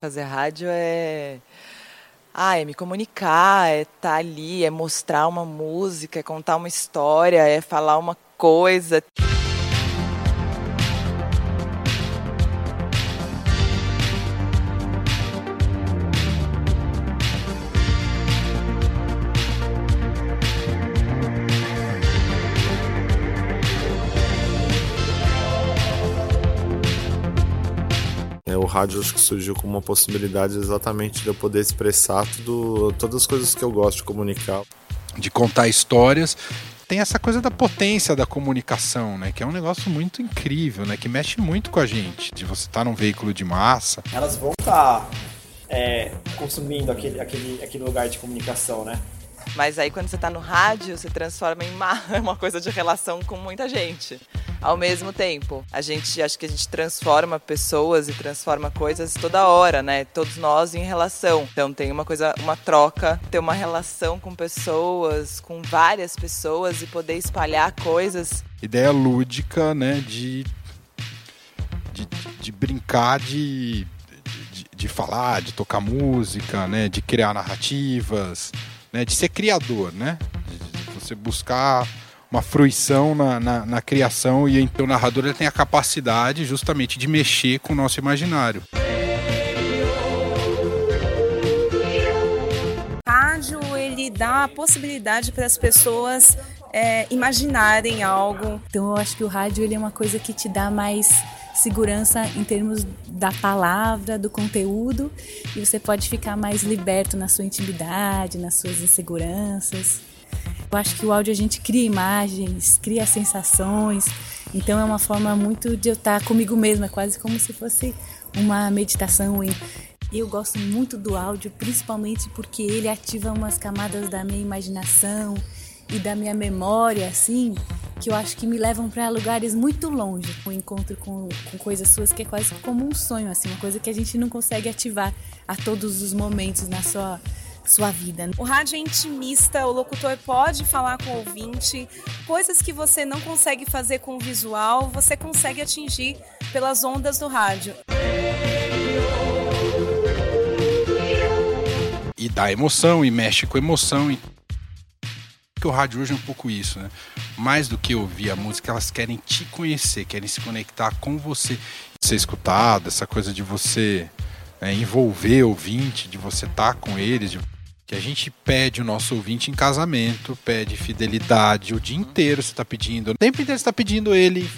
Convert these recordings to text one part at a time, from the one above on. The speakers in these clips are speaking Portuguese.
Fazer rádio é. Ah, é me comunicar, é estar tá ali, é mostrar uma música, é contar uma história, é falar uma coisa. Rádio acho que surgiu como uma possibilidade exatamente de eu poder expressar tudo, todas as coisas que eu gosto de comunicar. De contar histórias. Tem essa coisa da potência da comunicação, né? Que é um negócio muito incrível, né? Que mexe muito com a gente. De você estar num veículo de massa. Elas vão estar tá, é, consumindo aquele, aquele, aquele lugar de comunicação, né? Mas aí quando você está no rádio, você transforma em uma, uma coisa de relação com muita gente. Ao mesmo tempo, a gente acho que a gente transforma pessoas e transforma coisas toda hora, né? Todos nós em relação. Então tem uma coisa, uma troca, ter uma relação com pessoas, com várias pessoas e poder espalhar coisas. Ideia lúdica, né? De, de, de brincar de, de, falar, de tocar música, né? De criar narrativas né, de ser criador, né? De você buscar uma fruição na, na, na criação e então o narrador ele tem a capacidade justamente de mexer com o nosso imaginário. Rádio ele dá a possibilidade para as pessoas é, imaginarem algo. Então eu acho que o rádio ele é uma coisa que te dá mais segurança em termos da palavra, do conteúdo, e você pode ficar mais liberto na sua intimidade, nas suas inseguranças. Eu acho que o áudio a gente cria imagens, cria sensações, então é uma forma muito de eu estar comigo mesma, é quase como se fosse uma meditação. Eu gosto muito do áudio, principalmente porque ele ativa umas camadas da minha imaginação e da minha memória, assim, que eu acho que me levam para lugares muito longe. O um encontro com, com coisas suas que é quase como um sonho, assim, uma coisa que a gente não consegue ativar a todos os momentos na sua sua vida. O rádio é intimista, o locutor pode falar com o ouvinte, coisas que você não consegue fazer com o visual, você consegue atingir pelas ondas do rádio. E dá emoção, e mexe com emoção que o rádio hoje é um pouco isso, né? Mais do que ouvir a música, elas querem te conhecer, querem se conectar com você, ser escutado, essa coisa de você é, envolver o ouvinte, de você estar tá com eles, de... que a gente pede o nosso ouvinte em casamento, pede fidelidade o dia inteiro você está pedindo, o tempo inteiro você está pedindo ele.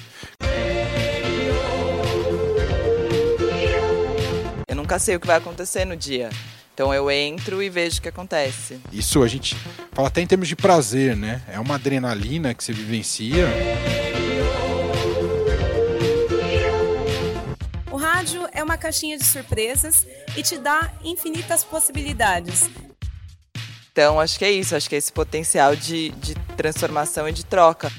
Eu nunca sei o que vai acontecer no dia. Então eu entro e vejo o que acontece. Isso a gente fala até em termos de prazer, né? É uma adrenalina que você vivencia. O rádio é uma caixinha de surpresas e te dá infinitas possibilidades. Então acho que é isso, acho que é esse potencial de, de transformação e de troca.